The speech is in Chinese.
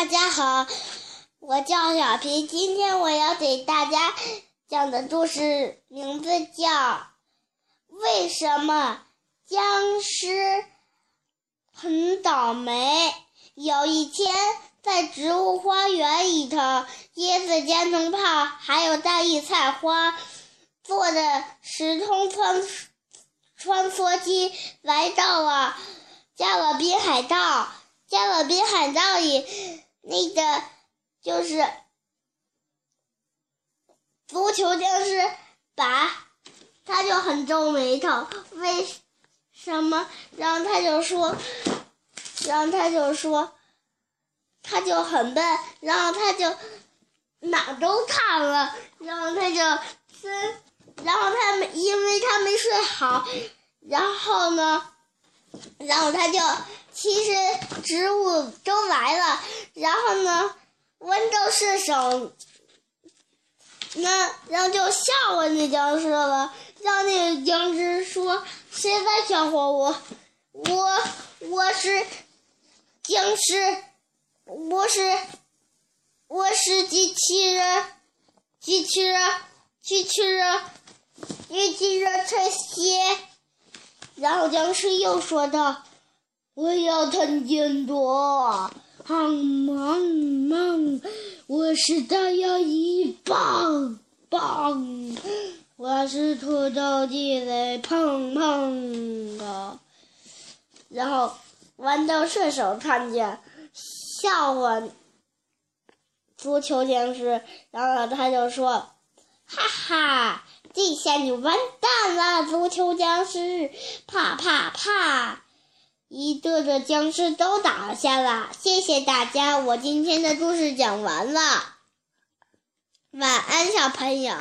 大家好，我叫小皮，今天我要给大家讲的故事名字叫《为什么僵尸很倒霉》。有一天，在植物花园里头，椰子、煎虫炮还有大叶菜花坐着时空穿穿梭机来到了加勒比海盗。加勒比海盗里，那个就是足球僵尸，把他就很皱眉头，为什么？然后他就说，然后他就说，他就很笨，然后他就哪都看了，然后他就真，然后他没，因为他没睡好，然后呢，然后他就。其实植物都来了，然后呢，温州射手，那然后就吓唬那僵尸了，让那个僵尸说：“谁在吓唬我？我我是僵尸，我是我是机器人，机器人，机器人，机器人吹鞋。”然后僵尸又说道。我要吞金多，棒棒棒！我是大牙一棒棒！我是土豆地雷砰砰啊！然后豌豆射手看见笑话足球僵尸，然后他就说：“哈哈，这下你完蛋了，足球僵尸！啪啪啪！”一个个僵尸都倒下了，谢谢大家，我今天的故事讲完了，晚安，小朋友。